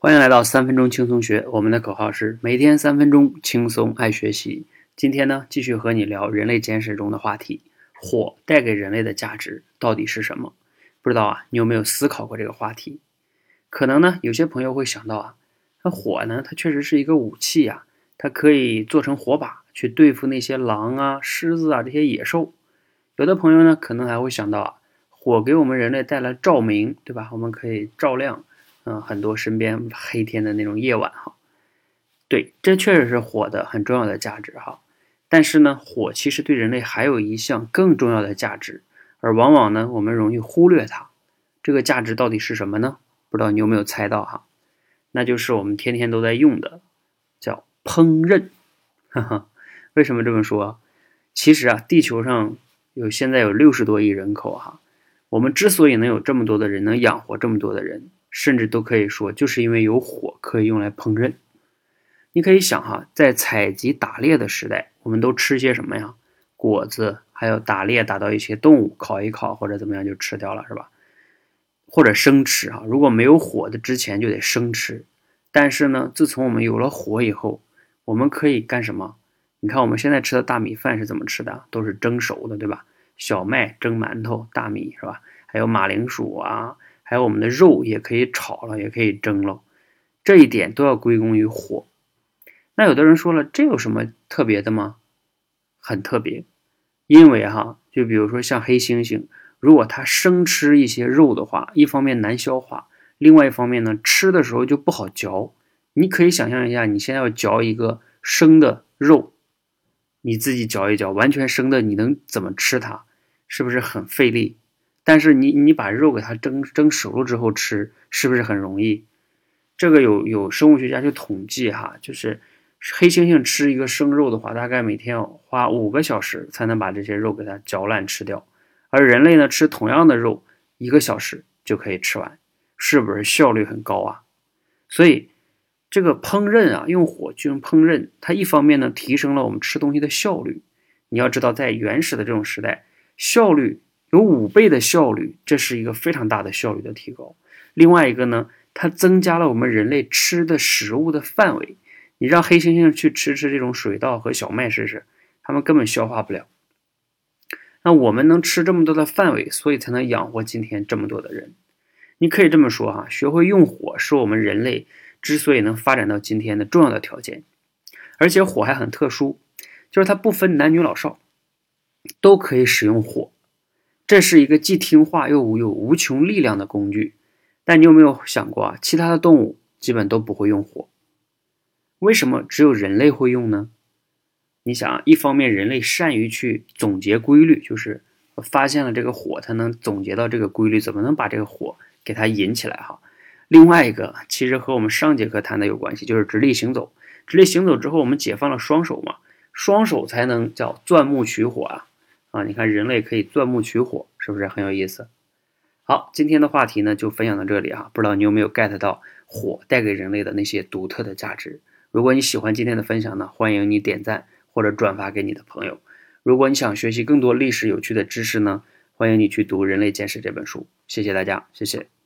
欢迎来到三分钟轻松学，我们的口号是每天三分钟轻松爱学习。今天呢，继续和你聊人类简史中的话题：火带给人类的价值到底是什么？不知道啊，你有没有思考过这个话题？可能呢，有些朋友会想到啊，那火呢，它确实是一个武器呀，它可以做成火把去对付那些狼啊、狮子啊这些野兽。有的朋友呢，可能还会想到啊，火给我们人类带来照明，对吧？我们可以照亮。嗯，很多身边黑天的那种夜晚哈，对，这确实是火的很重要的价值哈。但是呢，火其实对人类还有一项更重要的价值，而往往呢，我们容易忽略它。这个价值到底是什么呢？不知道你有没有猜到哈？那就是我们天天都在用的，叫烹饪。哈哈，为什么这么说？其实啊，地球上有现在有六十多亿人口哈，我们之所以能有这么多的人，能养活这么多的人。甚至都可以说，就是因为有火可以用来烹饪。你可以想哈，在采集打猎的时代，我们都吃些什么呀？果子，还有打猎打到一些动物，烤一烤或者怎么样就吃掉了，是吧？或者生吃哈，如果没有火的之前就得生吃。但是呢，自从我们有了火以后，我们可以干什么？你看我们现在吃的大米饭是怎么吃的？都是蒸熟的，对吧？小麦蒸馒头，大米是吧？还有马铃薯啊。还有我们的肉也可以炒了，也可以蒸了，这一点都要归功于火。那有的人说了，这有什么特别的吗？很特别，因为哈，就比如说像黑猩猩，如果它生吃一些肉的话，一方面难消化，另外一方面呢，吃的时候就不好嚼。你可以想象一下，你现在要嚼一个生的肉，你自己嚼一嚼，完全生的，你能怎么吃它？是不是很费力？但是你你把肉给它蒸蒸熟了之后吃，是不是很容易？这个有有生物学家去统计哈，就是黑猩猩吃一个生肉的话，大概每天要花五个小时才能把这些肉给它嚼烂吃掉，而人类呢吃同样的肉，一个小时就可以吃完，是不是效率很高啊？所以这个烹饪啊，用火去烹饪，它一方面呢提升了我们吃东西的效率。你要知道，在原始的这种时代，效率。有五倍的效率，这是一个非常大的效率的提高。另外一个呢，它增加了我们人类吃的食物的范围。你让黑猩猩去吃吃这种水稻和小麦试试，他们根本消化不了。那我们能吃这么多的范围，所以才能养活今天这么多的人。你可以这么说哈，学会用火是我们人类之所以能发展到今天的重要的条件。而且火还很特殊，就是它不分男女老少，都可以使用火。这是一个既听话又有无穷力量的工具，但你有没有想过啊？其他的动物基本都不会用火，为什么只有人类会用呢？你想啊，一方面人类善于去总结规律，就是发现了这个火，才能总结到这个规律，怎么能把这个火给它引起来哈？另外一个，其实和我们上节课谈的有关系，就是直立行走。直立行走之后，我们解放了双手嘛，双手才能叫钻木取火啊。啊，你看人类可以钻木取火，是不是很有意思？好，今天的话题呢就分享到这里啊，不知道你有没有 get 到火带给人类的那些独特的价值？如果你喜欢今天的分享呢，欢迎你点赞或者转发给你的朋友。如果你想学习更多历史有趣的知识呢，欢迎你去读《人类简史》这本书。谢谢大家，谢谢。